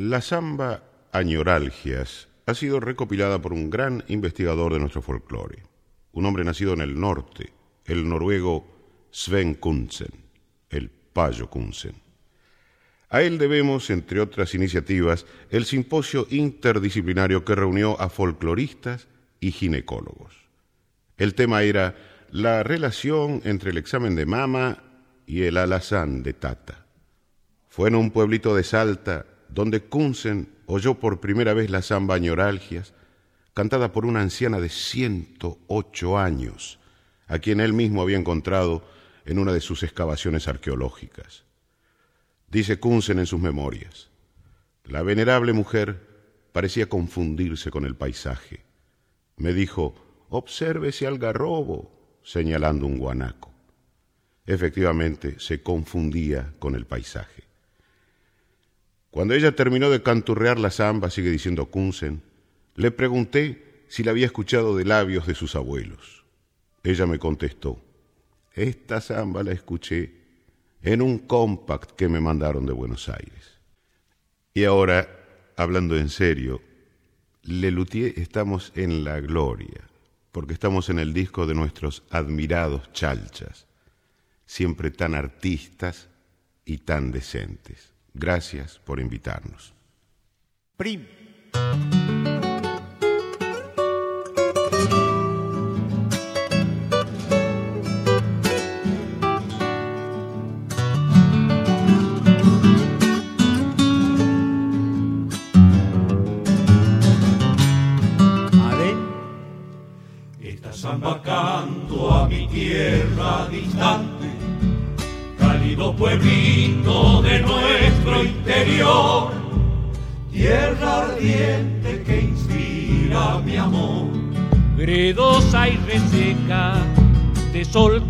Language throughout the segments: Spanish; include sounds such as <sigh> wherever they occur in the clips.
La samba Añoralgias ha sido recopilada por un gran investigador de nuestro folclore, un hombre nacido en el norte, el noruego Sven Kunsen, el Payo Kunsen. A él debemos, entre otras iniciativas, el simposio interdisciplinario que reunió a folcloristas y ginecólogos. El tema era la relación entre el examen de mama y el alazán de Tata. Fue en un pueblito de Salta donde Kunsen oyó por primera vez la samba ñoralgias, cantada por una anciana de 108 años, a quien él mismo había encontrado en una de sus excavaciones arqueológicas. Dice Kunsen en sus memorias, la venerable mujer parecía confundirse con el paisaje. Me dijo, observe ese algarrobo, señalando un guanaco. Efectivamente, se confundía con el paisaje. Cuando ella terminó de canturrear la samba, sigue diciendo Kunsen, le pregunté si la había escuchado de labios de sus abuelos. Ella me contestó, esta samba la escuché en un compact que me mandaron de Buenos Aires. Y ahora, hablando en serio, Lelutier estamos en la gloria, porque estamos en el disco de nuestros admirados chalchas, siempre tan artistas y tan decentes. Gracias por invitarnos. Prim.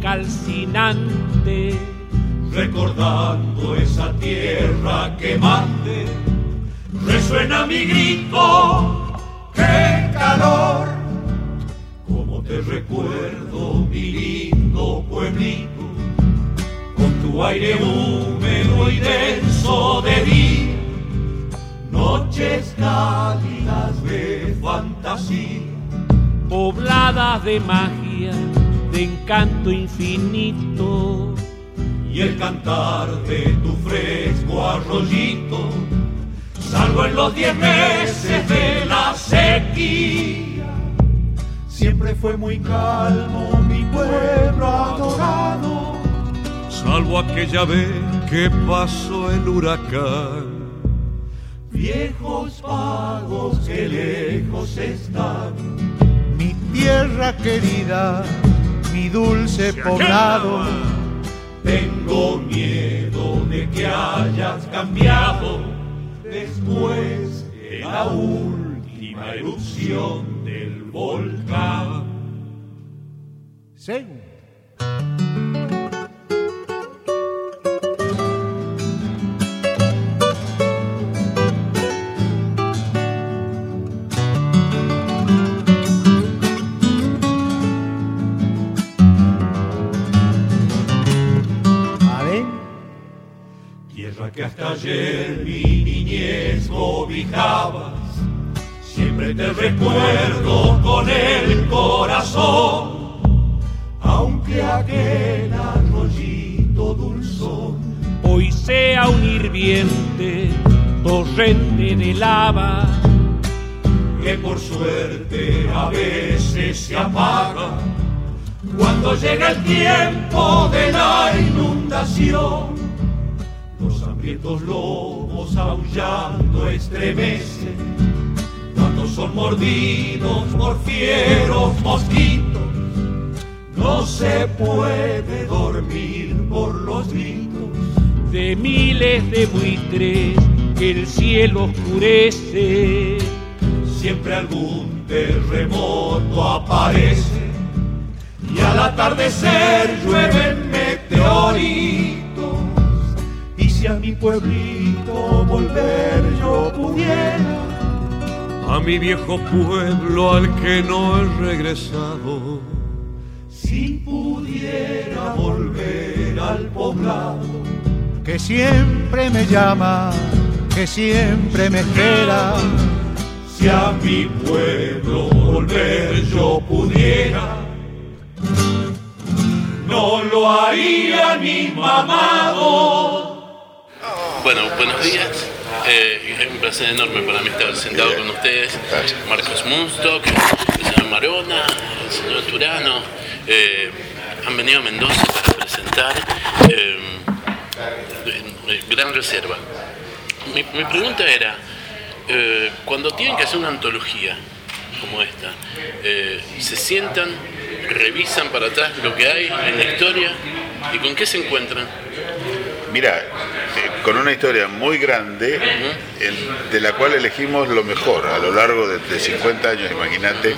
Calcinante, recordando esa tierra quemante, resuena mi grito, qué calor, como te recuerdo mi lindo pueblito, con tu aire húmedo y denso de día, noches cálidas de fantasía, pobladas de magia, de encanto infinito, y el cantar de tu fresco arroyito, salvo en los diez meses de la sequía. Siempre fue muy calmo mi pueblo adorado, salvo aquella vez que pasó el huracán. Viejos pagos que lejos están, mi tierra querida, mi dulce poblado. Tengo miedo de que hayas cambiado después de la última erupción del volcán. Sí. Te recuerdo con el corazón, aunque aquel arroyito dulzón hoy sea un hirviente torrente de lava que por suerte a veces se apaga cuando llega el tiempo de la inundación. Los hambrientos lobos aullando estremecen cuando son mordidos por fieros mosquitos. No se puede dormir por los gritos de miles de buitres que el cielo oscurece. Siempre algún terremoto aparece y al atardecer llueven meteoritos. Y si a mi pueblito volver yo pudiera, a mi viejo pueblo al que no he regresado, si pudiera volver al poblado que siempre me llama, que siempre me espera. Si a mi pueblo volver yo pudiera, no lo haría ni mamado. Bueno, buenos días. Eh, es un placer enorme para mí estar sentado con ustedes. Marcos Munstock, el señor Marona, el señor Turano. eh, han venido a Mendoza para presentar eh, Gran Reserva. Mi, mi pregunta era, cuando tienen que hacer una antología como esta, ¿se sientan, revisan para atrás lo que hay en la historia y con qué se encuentran? Mira, eh, con una historia muy grande, de la cual elegimos lo mejor a lo largo de, de 50 años, imagínate,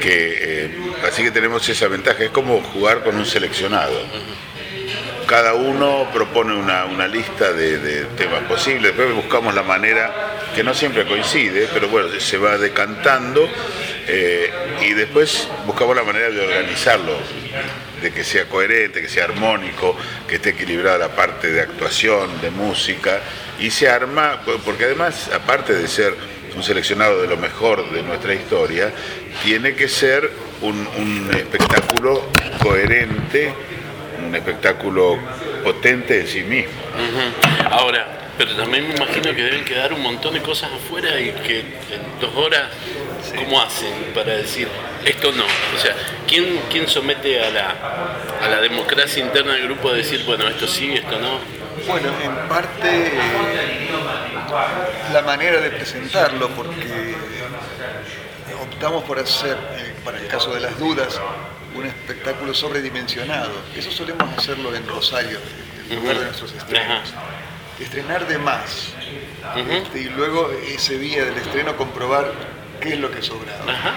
que eh, así que tenemos esa ventaja, es como jugar con un seleccionado. Cada uno propone una, una lista de, de temas posibles, después buscamos la manera, que no siempre coincide, pero bueno, se va decantando eh, y después buscamos la manera de organizarlo, que sea coherente, que sea armónico, que esté equilibrada la parte de actuación, de música, y se arma, porque además, aparte de ser un seleccionado de lo mejor de nuestra historia, tiene que ser un, espectáculo coherente, un espectáculo potente en sí mismo. Ahora, pero también me imagino que deben quedar un montón de cosas afuera y que en dos horas, ¿cómo hacen para decir esto no? O sea, ¿quién, quién somete a la, a la democracia interna del grupo a decir, bueno, esto sí, esto no? Bueno, en parte eh, la manera de presentarlo, porque optamos por hacer, eh, para el caso de las dudas, un espectáculo sobredimensionado. Eso solemos hacerlo en Rosario, en lugar de nuestros estrenos. Estrenar de más. Este, y luego ese día del estreno comprobar qué es lo que sobraba. Ajá.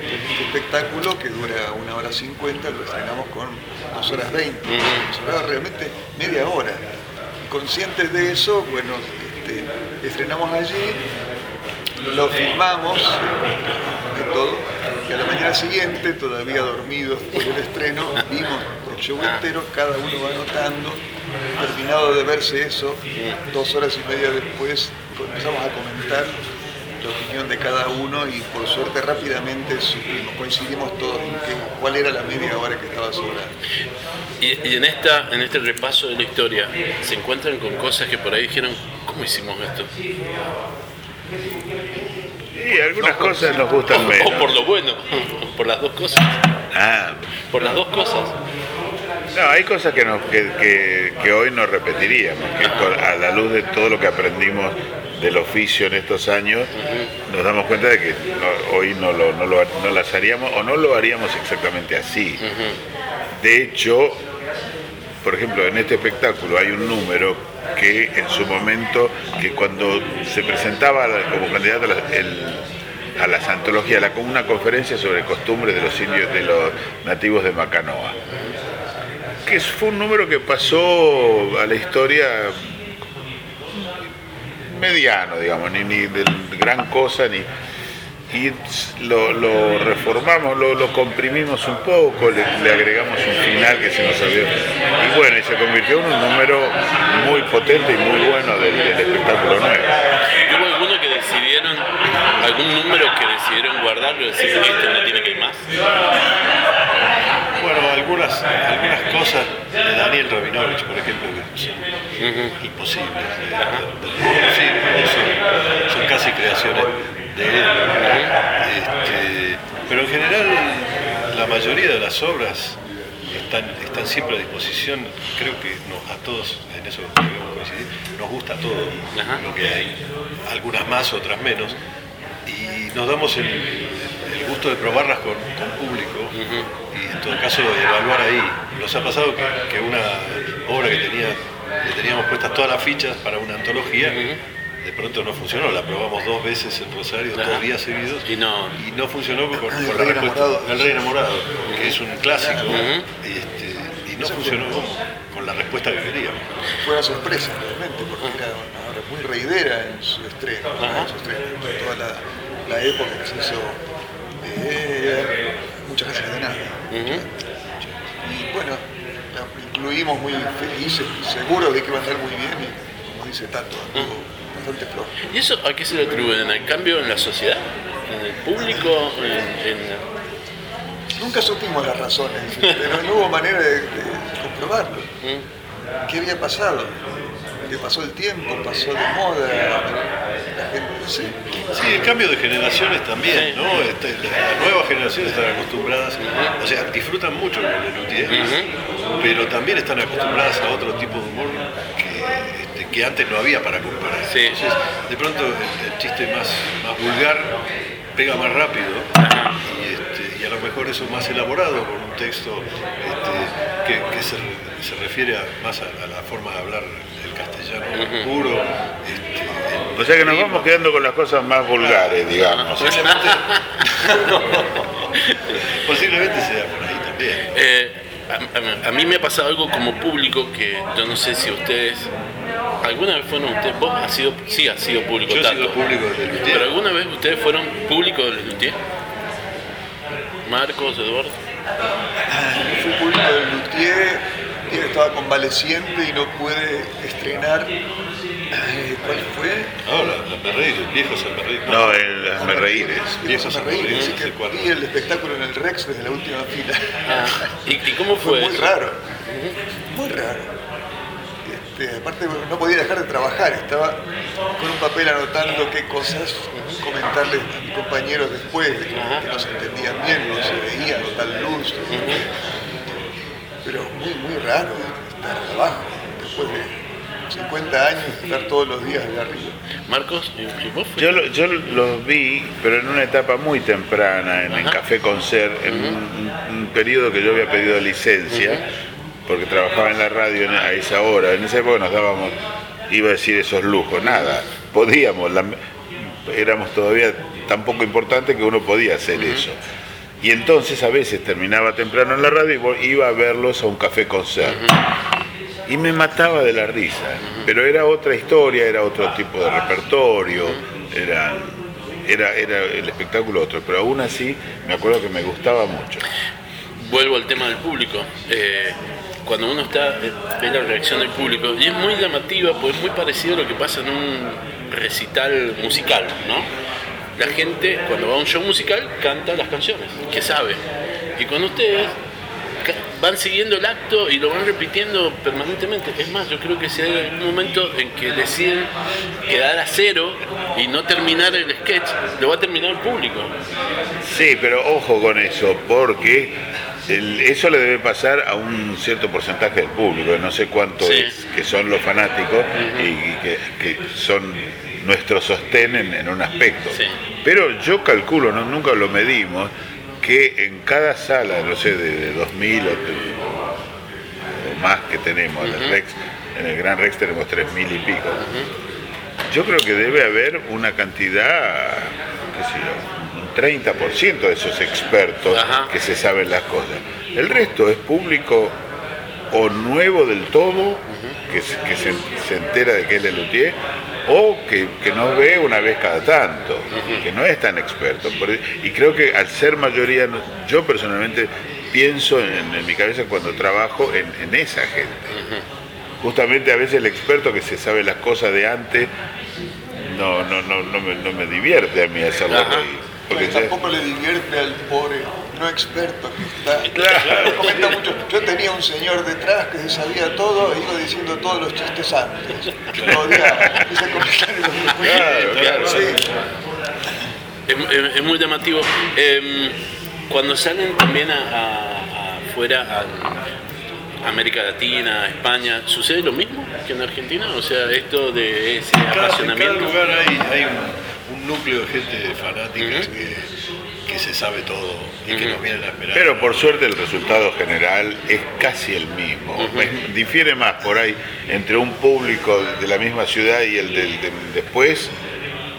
Este espectáculo que dura una hora cincuenta lo estrenamos con dos horas veinte. Ujú. Sobraba realmente media hora. Conscientes de eso, bueno, este, estrenamos allí, lo filmamos de todo, y a la mañana siguiente, todavía dormidos por el estreno, vimos el show entero, cada uno va anotando, terminado de verse eso, dos horas y media después empezamos a comentar la opinión de cada uno y por suerte rápidamente supimos, coincidimos todos en que, cuál era la media hora que estaba sobrando. Y, y en, esta, en este repaso de la historia, ¿se encuentran con cosas que por ahí dijeron, ¿cómo hicimos esto? Y algunas cosas nos gustan O, menos. o por lo bueno, <laughs> por las dos cosas. Ah, Por las dos cosas. No, hay cosas que, nos- que, que- que hoy no repetiríamos, que a la luz de todo lo que aprendimos del oficio en estos años, nos damos cuenta de que no- hoy no, lo, no, lo- no las haríamos o no lo haríamos exactamente así. De hecho, por ejemplo, en este espectáculo hay un número que en su momento, que cuando se presentaba como candidato a, la- el- a las antologías, la, una conferencia sobre costumbres de los indios, de los nativos de Macanoa, que fue un número que pasó a la historia mediano, digamos, ni, ni de gran cosa, ni y lo, reformamos, lo, lo comprimimos un poco, le, agregamos un final que se nos había... Y bueno, y se convirtió en un número muy potente y muy bueno del, espectáculo nuevo. ¿Y ¿Hubo alguno que decidieron, algún número que decidieron guardarlo y decir, este no tiene que ir más? Bueno, algunas, algunas cosas de Daniel Rabinovich, por ejemplo, que son imposibles. sí, son, son casi creaciones de él. Este, pero en general, la mayoría de las obras están, están siempre a disposición. Creo que nos- a todos, en eso debemos coincidir, nos gusta todo lo que hay. Algunas más, otras menos. Y nos damos el, el gusto de probarlas con, con público y en todo caso evaluar ahí. Nos ha pasado que, que una obra que tenía, le teníamos puestas todas las fichas para una antología, de pronto no funcionó, la probamos dos veces en Rosario, dos días seguidos, Y no. y no funcionó con, con El la Rey respuesta. Enamorado. El Rey Enamorado, que es un clásico, este, y no funcionó con, con la respuesta que queríamos. Fue una sorpresa realmente, porque era muy reidera en su estreno, en su estreno, en toda la, la época que se hizo eh, muchas veces de nada. Y bueno, la incluimos muy felices, seguros de que iba a andar muy bien, y como dice Tato, anduvo bastante flojo. ¿Y eso a qué se le atribuyen? ¿Al cambio en la sociedad? ¿En el público? ¿En, en- Nunca supimos las razones, pero no hubo manera de, de comprobarlo. ¿Qué había pasado? Que pasó el tiempo, pasó de moda, la gente, no sé. Sí, el cambio de generaciones también, Sí. ¿no? Este, las nuevas generaciones están acostumbradas, o sea, disfrutan mucho con el luthier, pero también están acostumbradas a otro tipo de humor que, este, que antes no había para comparar. Sí. Entonces, de pronto el, el chiste más, más vulgar pega más rápido y, este, y a lo mejor eso más elaborado con un texto este, que, que se, se refiere a- más a, a la forma de hablar el castellano puro. este, O sea que nos vamos quedando con las cosas más vulgares, digamos. Posiblemente, <laughs> <laughs> posiblemente sea por ahí también. Eh, a, a- a mí me ha pasado algo como público que yo no sé si ustedes. ¿Alguna vez fueron ustedes? ¿Vos has sido, sí, has sido público Yo he sido público del ¿Pero Luthier. alguna vez ustedes fueron público del Luthier? Marcos, Eduardo. Fui público del Luthier, y estaba convaleciente y no pude estrenar. eh, ¿Cuál fue? No, la, la Merreires, viejos Merreires. No, en las merreíres. Viejos Viejo reír, Merreires, así que el vi el espectáculo en el Rex desde la última fila. Ah, ¿y, y cómo Fue fue? muy eso? raro, muy raro. Este, aparte no podía dejar de trabajar, estaba con un papel anotando qué cosas comentarles a mis compañeros después, de que, que no se entendían bien, no se veía, no tal luz. Pero muy, muy raro estar abajo, después de 50 años, estar todos los días allá arriba. Marcos. Yo, lo- yo los vi, pero en una etapa muy temprana, en el. Café Concert, en un, un periodo que yo había pedido licencia, porque trabajaba en la radio a esa hora. En esa época nos dábamos, iba a decir esos lujos, nada, podíamos, la- éramos todavía tan poco importantes que uno podía hacer eso. Y entonces a veces terminaba temprano en la radio y iba a verlos a un Café Concert. Y me mataba de la risa, pero era otra historia, era otro tipo de repertorio, era, era, era el espectáculo otro, pero aún así me acuerdo que me gustaba mucho. Vuelvo al tema del público. Eh, cuando uno está, eh, ve la reacción del público, y es muy llamativa, pues es muy parecido a lo que pasa en un recital musical, ¿no? La gente, cuando va a un show musical, canta las canciones, que sabe. Y cuando ustedes van siguiendo el acto y lo van repitiendo permanentemente. Es más, yo creo que si hay algún momento en que deciden quedar a cero y no terminar el sketch, lo va a terminar el público. Sí, pero ojo con eso, porque el- eso le debe pasar a un cierto porcentaje del público, no sé cuánto Sí. es, que son los fanáticos y, y que, que son nuestro sostén en, en un aspecto. Sí. Pero yo calculo, no, nunca lo medimos, que en cada sala, no sé, de, de 2000 o, o más que tenemos, en el Rex, en el Gran Rex tenemos 3000 y pico. Yo creo que debe haber una cantidad, qué sé yo, un 30% de esos expertos Ajá. que se saben las cosas. El resto es público o nuevo del todo, que, se, que se, se entera de que es Lelutier, o que, que nos ve una vez cada tanto, que no es tan experto. Por- y creo que al ser mayoría, no- yo personalmente pienso en, en mi cabeza cuando trabajo en, en esa gente. Justamente a veces el experto que se sabe las cosas de antes no, no, no, no, me, no me divierte a mí hacerlo reír. Porque tampoco le divierte al pobre no experto que <laughs> está. Claro. Comenta mucho. Yo tenía un señor detrás que se sabía todo e iba diciendo todos los chistes antes. Lo odiaba. <laughs> Ese comentario Claro, claro. Sí. Es, es- es muy llamativo. Em, cuando salen también a, a- a afuera, a América Latina, a España, ¿sucede lo mismo que en Argentina? O sea, esto de ese En cada, en cada apasionamiento. lugar hay, hay un, un núcleo de gente fanática que, que se sabe todo y que nos vienen a esperar. Pero por suerte el resultado general es casi el mismo. Difiere más por ahí entre un público de la misma ciudad y el del, después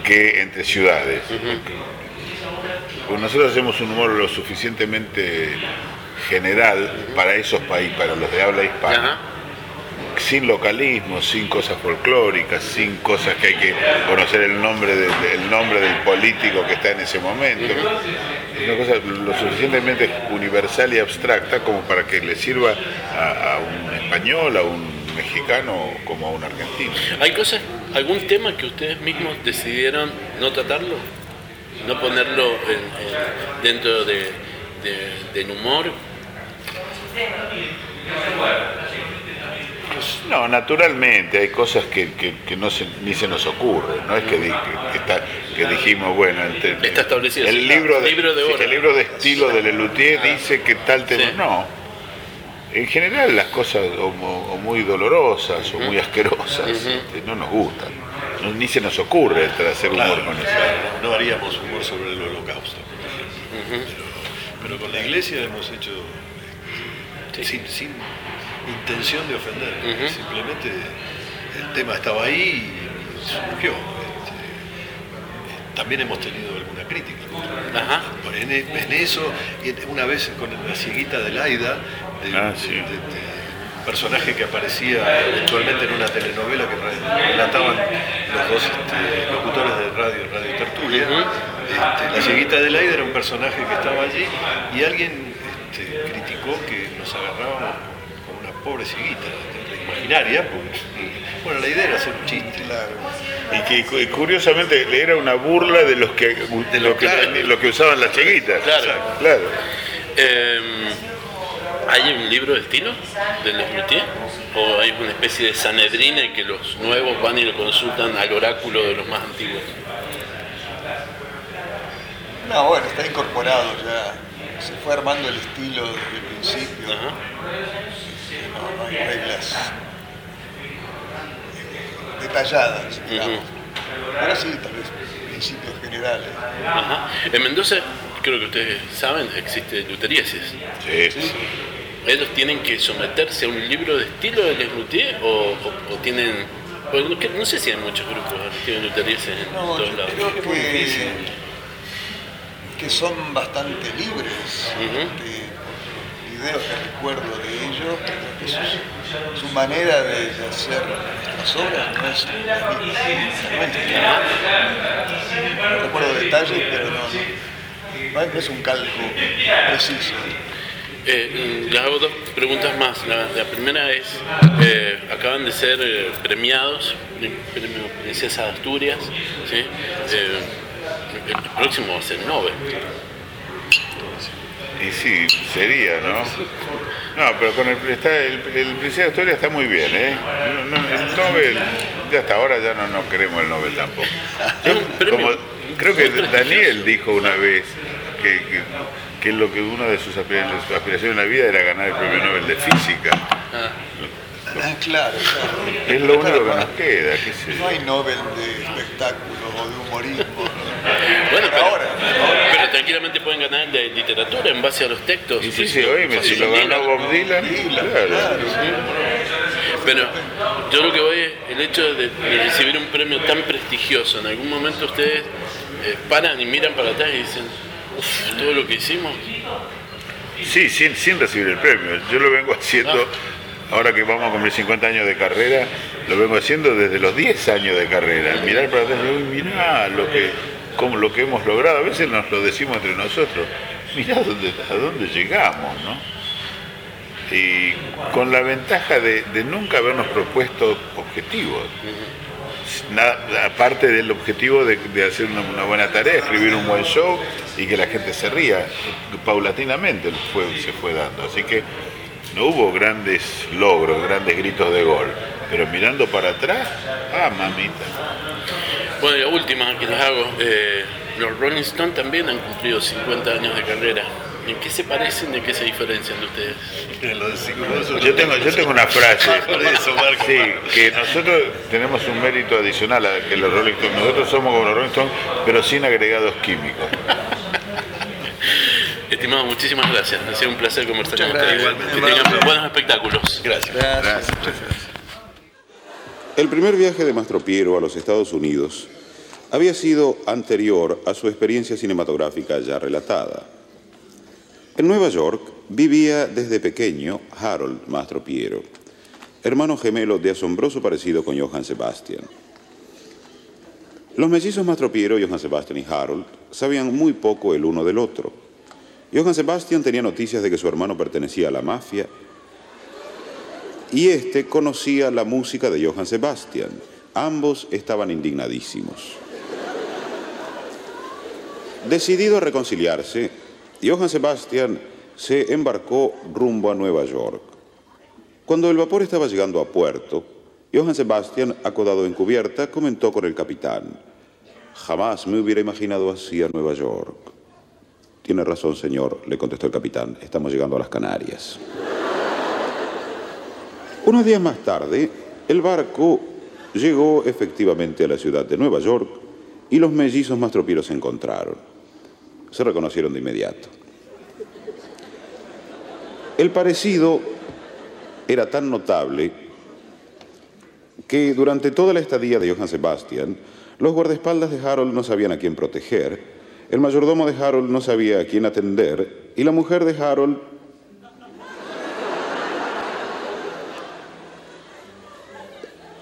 que entre ciudades. Pues nosotros hacemos un humor lo suficientemente general para esos países, para los de habla hispana. Sin localismo, sin cosas folclóricas, sin cosas que hay que conocer el nombre del, político que está en ese momento. Una cosa lo suficientemente universal y abstracta como para que le sirva a, un español, a un mexicano como a un argentino. Hay cosas ¿Algún tema que ustedes mismos decidieron no tratarlo? ¿No ponerlo dentro de, del humor? No, naturalmente, hay cosas que, no ni se nos ocurre, no es que, que, dijimos, bueno, el, está establecido. El, libro, de, libro de el libro de estilo de Lelutier dice que tal tema. No, en general las cosas o, muy dolorosas o muy asquerosas este, no nos gustan, ni se nos ocurre hacer humor con eso. No haríamos humor sobre el holocausto, pero, con la iglesia hemos hecho sin, intención de ofender, simplemente el tema estaba ahí y surgió. Este, también hemos tenido alguna crítica. En, en, eso, una vez con la cieguita de Laida, Ah, un personaje que aparecía eventualmente en una telenovela que relataban los dos este, locutores de radio, Radio Tertulia. Este, la cieguita de Laida era un personaje que estaba allí y alguien este, criticó que nos agarrábamos pobre cieguita imaginaria, bueno, la idea era hacer un chiste. Y que curiosamente era una burla de los que, de lo que, que usaban las cieguitas. Claro. claro. Em, ¿Hay un libro de estilo de Lesmutier? ¿O hay una especie de sanedrina en que los nuevos van y lo consultan al oráculo de los más antiguos? No, bueno, está incorporado ya. Se fue armando el estilo desde el principio. No, hay reglas eh, detalladas, digamos. Ahora sí, tal vez principios generales. Ajá. En Mendoza, creo que ustedes saben, existe luteriesis. Sí. sí ellos tienen que someterse a un libro de estilo de Les o, o, tienen no, sé si hay muchos grupos de luterienses en no, todos lados. Creo que, que son bastante libres. de videos que recuerdo de ellos, su, manera de, hacer las obras no es la misma. No recuerdo detalles, pero no, no es un cálculo preciso. Eh, les hago dos preguntas más. La, primera es, eh, acaban de ser eh, premiados, premio Princesa de Asturias, ¿sí? El próximo va a ser Nobel. Y sí, sería, ¿no? No, pero con el, está, el, Princesa de Asturias está muy bien, ¿eh? el Nobel, ya hasta ahora ya no, no queremos el Nobel tampoco. <laughs> creo que Daniel dijo una vez que que lo que una de sus aspiraciones en la vida era ganar el premio Nobel de Física. Ah. ah claro, Es lo único que nos queda. no hay Nobel de espectáculos o de humorismo. Bueno, pero, ahora, pero tranquilamente pueden ganar de literatura en base a los textos. Y sí, sí, oíme, si lo ganó Bob Dylan, claro. Pero yo lo que voy es el hecho de, recibir un premio tan prestigioso. En algún momento ustedes eh, paran y miran para atrás y dicen, todo lo que hicimos. Sí, sin, sin recibir el premio. Yo lo vengo haciendo, ahora que vamos a cumplir 50 años de carrera, lo vengo haciendo desde los 10 años de carrera. Mirar para atrás y mirá lo que, como lo que hemos logrado. A veces nos lo decimos entre nosotros. Mirá dónde, a dónde llegamos, ¿no? Y con la ventaja de, de nunca habernos propuesto objetivos aparte del objetivo de, hacer una, buena tarea, escribir un buen show y que la gente se ría, paulatinamente se fue dando. Así que no hubo grandes logros, grandes gritos de gol, pero mirando para atrás, ah, mamita. Bueno, y la última que les hago, eh, los Rolling Stones también han cumplido 50 años de carrera. ¿En qué se parecen, de qué se diferencian de ustedes? Yo tengo, yo tengo una frase, sí, que nosotros tenemos un mérito adicional a que los Rolling Stones. Nosotros somos como los Rolling Stones, pero sin agregados químicos. Estimado, muchísimas gracias. Ha sido un placer conversar con ustedes. Que tengan buenos espectáculos. Gracias. gracias. El primer viaje de Mastro Piero a los Estados Unidos había sido anterior a su experiencia cinematográfica ya relatada. En Nueva York vivía desde pequeño Harold Mastro Piero, hermano gemelo de asombroso parecido con Johann Sebastian. Los mellizos Mastro Piero, Johann Sebastian y Harold sabían muy poco el uno del otro. Johann Sebastian tenía noticias de que su hermano pertenecía a la mafia y este conocía la música de Johann Sebastian Ambos estaban indignadísimos. Decidido a reconciliarse, Johann Sebastian se embarcó rumbo a Nueva York. Cuando el vapor estaba llegando a puerto, Johann Sebastian, acodado en cubierta, comentó con el capitán, jamás me hubiera imaginado así a Nueva York. Tiene razón, señor, le contestó el capitán, estamos llegando a las Canarias. Unos días más tarde, el barco llegó efectivamente a la ciudad de Nueva York y los mellizos mastropieros se encontraron. Se reconocieron de inmediato. El parecido era tan notable que durante toda la estadía de Johann Sebastian, los guardaespaldas de Harold no sabían a quién proteger, el mayordomo de Harold no sabía a quién atender y la mujer de Harold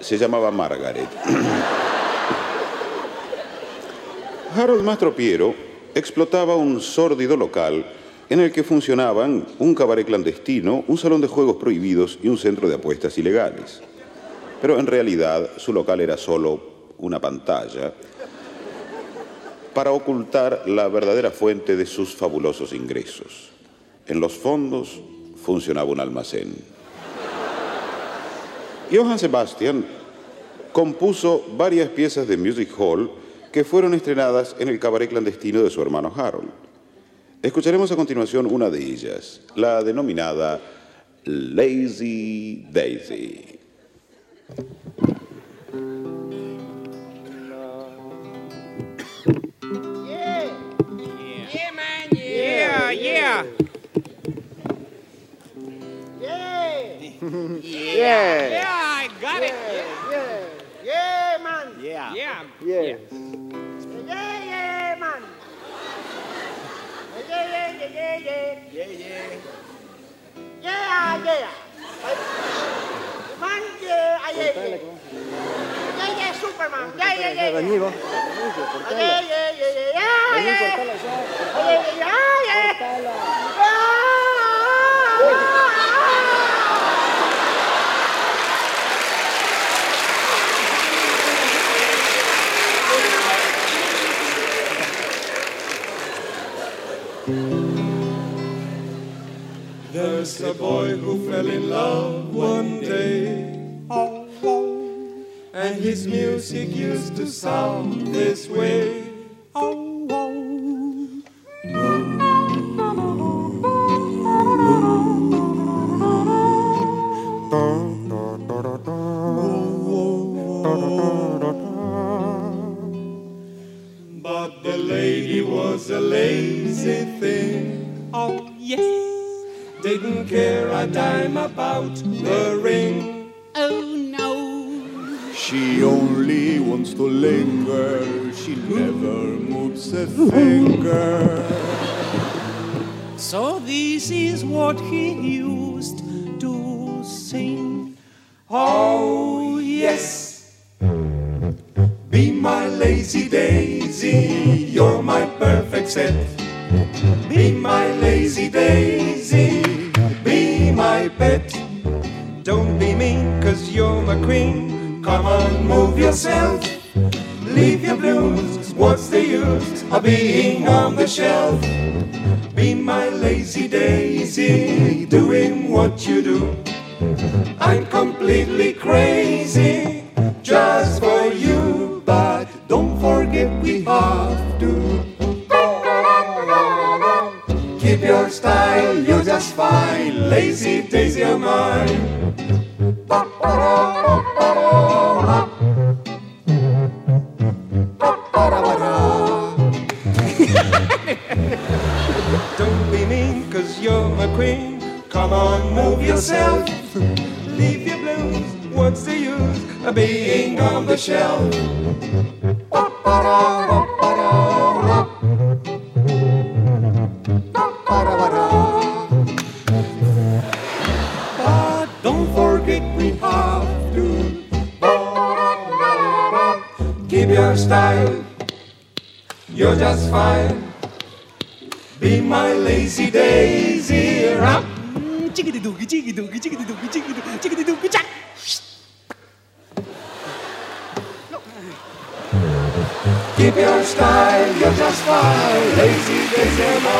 se llamaba Margaret. Harold Mastropiero explotaba un sórdido local en el que funcionaban un cabaret clandestino, un salón de juegos prohibidos y un centro de apuestas ilegales. Pero en realidad su local era solo una pantalla para ocultar la verdadera fuente de sus fabulosos ingresos. En los fondos funcionaba un almacén. Johann Sebastian compuso varias piezas de music hall que fueron estrenadas en el cabaret clandestino de su hermano Harold. Escucharemos a continuación una de ellas, la denominada Lazy Daisy. Yeah. Yeah, man. Yeah. Yeah. Yeah. Yeah. Yeah, I got it. Yeah. Yeah, man. Yeah. Yeah. Yeah. Yeah, yeah, man. Yeah, yeah, yeah, yeah, yeah. Yeah, yeah. Yeah, yeah. Man, yeah, yeah, yeah. Yeah, yeah, Superman. Yeah, yeah, yeah. Yeah, yeah, yeah, yeah, yeah. Yeah, yeah, yeah, yeah. There's a boy who fell in love one day. And his music used to sound this way. Linger, she never moves a finger. So this is what he used to sing. Oh, yes. Be my lazy daisy, you're my perfect set. Be my lazy daisy, be my pet. Don't be mean, cause you're my queen. Come on, move yourself. Leave your blues, what's the use of being on the shelf? Be my lazy daisy, doing what you do. I'm completely crazy just for you, but don't forget we have to. Keep your style, you're just fine, lazy daisy of mine. Cause you're my queen. Come on, move yourself. Leave your blues. What's the use of being on the shelf? Keep your style, you're just fine. Lazy days.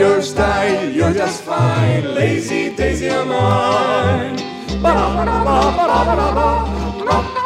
your style, you're just fine. Lazy Daisy, am I? Ba ba ba ba ba ba ba.